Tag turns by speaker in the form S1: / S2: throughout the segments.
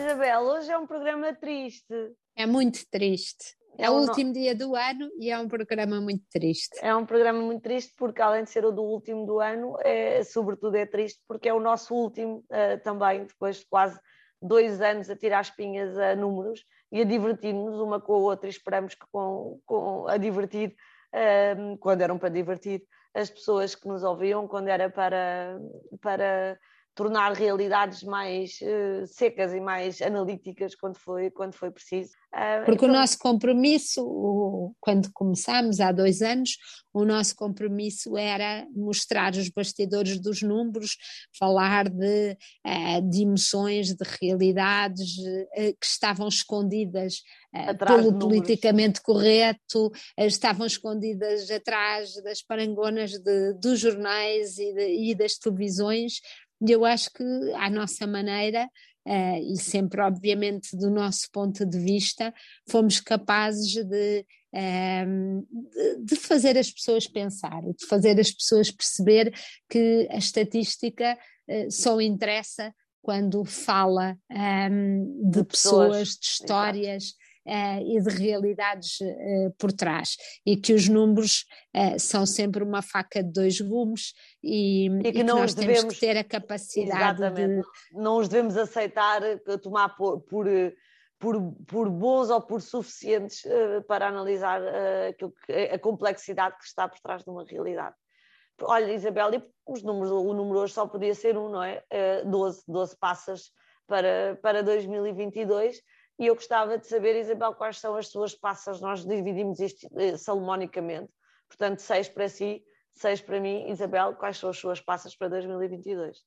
S1: Isabel, hoje é um programa triste.
S2: É muito triste. É, é o último no... dia do ano e é um programa muito triste.
S1: É um programa muito triste porque, além de ser o do último do ano, é, sobretudo é triste porque é o nosso último uh, também, depois de quase dois anos a tirar espinhas a números e a divertir-nos uma com a outra e esperamos que com, com a divertir, uh, quando eram para divertir, as pessoas que nos ouviam, quando era para, para tornar realidades mais uh, secas e mais analíticas quando foi, quando foi preciso.
S2: Uh, Porque então... o nosso compromisso, o, quando começámos há dois anos, o nosso compromisso era mostrar os bastidores dos números, falar de, uh, de emoções, de realidades que estavam escondidas pelo politicamente correto, estavam escondidas atrás das parangonas de, dos jornais e, de, e das televisões e eu acho que, à nossa maneira, uh, e sempre, obviamente, do nosso ponto de vista, fomos capazes de, um, de, de, fazer as pessoas pensar, de fazer as pessoas perceber que a estatística uh, só interessa quando fala um, de, de, pessoas, pessoas de histórias. Uh, e de realidades uh, por trás, e que os números uh, são sempre uma faca de dois gumes e, e que, e que nós devemos, temos que ter a capacidade
S1: de... Não os devemos aceitar, tomar por, por por, por, bons ou por suficientes uh, para analisar uh, que, a complexidade que está por trás de uma realidade. Olha, Isabel, e os números, o número hoje só podia ser um, não é? Uh, 12, 12 passas para, para 2022 e eu gostava de saber, Isabel, quais são as suas passas. Nós dividimos isto eh, salomonicamente, portanto, seis para si, seis para mim. Isabel, quais são as suas passas para 2022?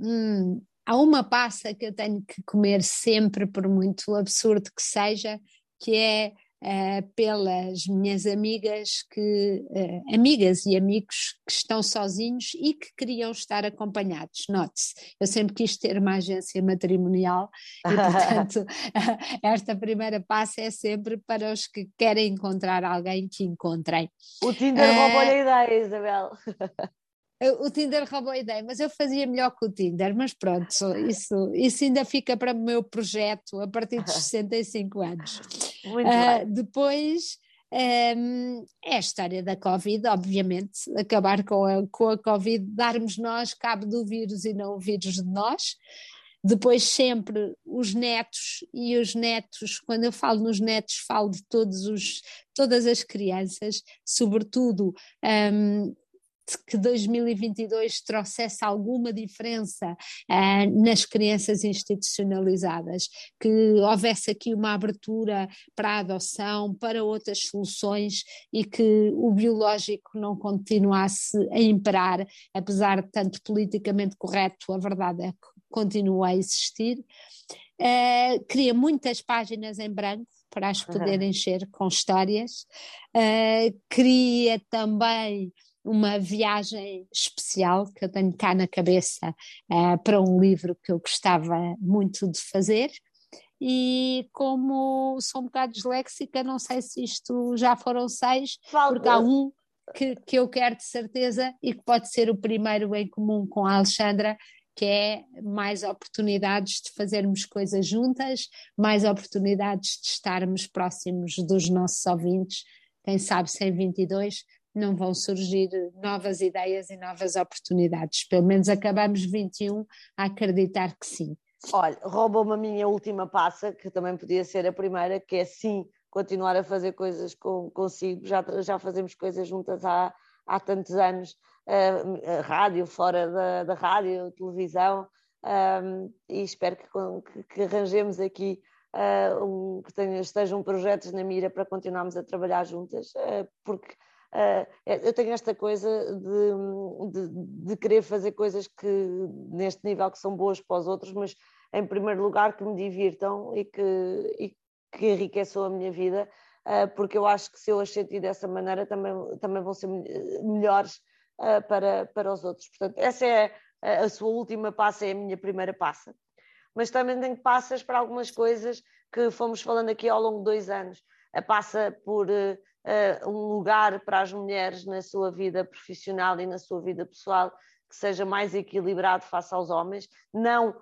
S2: Hum, há uma passa que eu tenho que comer sempre, por muito absurdo que seja, que é uh, pelas minhas amigas que uh, amigas e amigos que estão sozinhos e que queriam estar acompanhados. Note-se, eu sempre quis ter uma agência matrimonial e, portanto, esta primeira passa é sempre para os que querem encontrar alguém que encontrem.
S1: O Tinder uh, roubou-lhe a ideia, Isabel.
S2: o Tinder roubou a ideia, mas eu fazia melhor que o Tinder, mas pronto, isso, isso ainda fica para o meu projeto a partir dos 65 anos. Uh, depois um, ehm, é a história da Covid, obviamente, acabar com a, com a Covid, darmos nós cabo do vírus e não o vírus de nós. Depois sempre os netos e os netos, quando eu falo nos netos, falo de todos os, todas as crianças, sobretudo um, ehm, que 2022 trouxesse alguma diferença uh, nas crianças institucionalizadas, que houvesse aqui uma abertura para a adoção, para outras soluções e que o biológico não continuasse a imperar, apesar de tanto politicamente correto, a verdade é que continua a existir. Uh, queria muitas páginas em branco para as poder uhum. encher com histórias. Uh, queria também uma viagem especial que eu tenho cá na cabeça uh, para um livro que eu gostava muito de fazer. E como sou um bocado disléxica, não sei se isto já foram seis, Falta. porque há um que, que eu quero de certeza e que pode ser o primeiro em comum com a Alexandra, que é mais oportunidades de fazermos coisas juntas, mais oportunidades de estarmos próximos dos nossos ouvintes, quem sabe sem 22, não vão surgir novas ideias e novas oportunidades. Pelo menos acabamos 21 a acreditar que sim.
S1: Olha, roubou-me a minha última passa, que também podia ser a primeira, que é sim continuar a fazer coisas com, consigo. Já, já fazemos coisas juntas há, há tantos anos, uh, rádio, fora da, da rádio, televisão, um, e espero que, que, que arranjemos aqui uh, um, que tenha, estejam projetos na mira para continuarmos a trabalhar juntas, uh, porque eu tenho esta coisa de, de, de, querer fazer coisas que neste nível que são boas para os outros, mas em primeiro lugar que me divirtam e que, e que enriqueçam a minha vida, uh, porque eu acho que se eu as sentir dessa maneira também, também vão ser melhores uh, para, para os outros. Portanto, essa é a sua última passa, é a minha primeira passa. Mas também tenho passas para algumas coisas que fomos falando aqui ao longo de dois anos. A passa por uh, um lugar para as mulheres na sua vida profissional e na sua vida pessoal que seja mais equilibrado face aos homens, não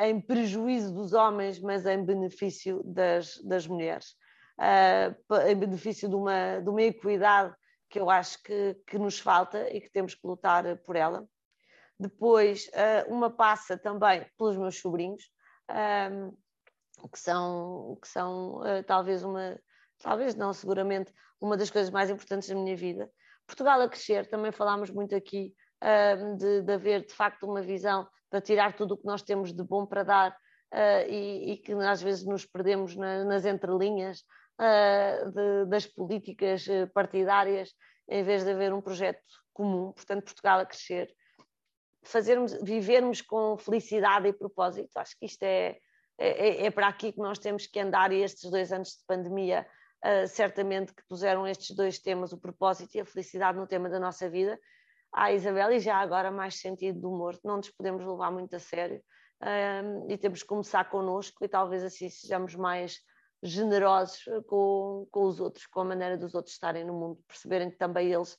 S1: em prejuízo dos homens, mas em benefício das, das mulheres, uh, em benefício de uma, de uma equidade que eu acho que, que nos falta e que temos que lutar por ela. Depois, uh, uma passa também pelos meus sobrinhos, um, que são, que são uh, talvez uma, talvez não, seguramente, uma das coisas mais importantes da minha vida. Portugal a crescer, também falámos muito aqui uh, de, de, haver de facto uma visão para tirar tudo o que nós temos de bom para dar uh, e, e, que às vezes nos perdemos na, nas entrelinhas uh, de, das políticas partidárias, em vez de haver um projeto comum, portanto, Portugal a crescer. Fazermos, vivermos com felicidade e propósito, acho que isto é, é, é para aqui que nós temos que andar e estes dois anos de pandemia uh, certamente que puseram estes dois temas, o propósito e a felicidade, no tema da nossa vida. Ah, Isabel, e já agora mais sentido do humor, não nos podemos levar muito a sério e temos que começar connosco e talvez assim sejamos mais generosos com, com os outros, com a maneira dos outros estarem no mundo, perceberem que também eles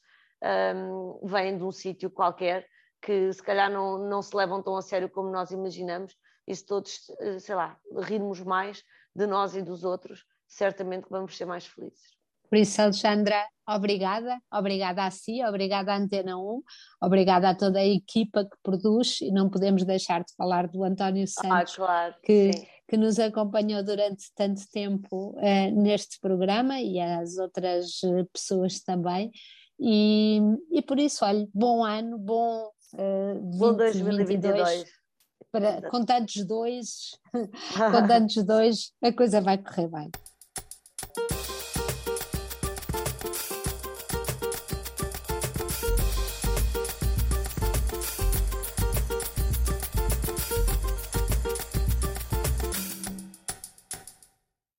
S1: um, vêm de um sítio qualquer que se calhar não, não se levam tão a sério como nós imaginamos e se todos, eh, sei lá, rirmos mais de nós e dos outros, certamente vamos ser mais felizes.
S2: Por isso, Alexandra, obrigada, obrigada a si, obrigada à Antena 1, obrigada a toda a equipa que produz e não podemos deixar de falar do António ah, Santos,
S1: ah, claro,
S2: que, que nos acompanhou durante tanto tempo uh, neste programa e as outras uh, pessoas também. E, e por isso, olha, bom ano, bom, uh, 20, bom 2022. Para, com tantos dois, com tantos dois, a coisa vai correr bem.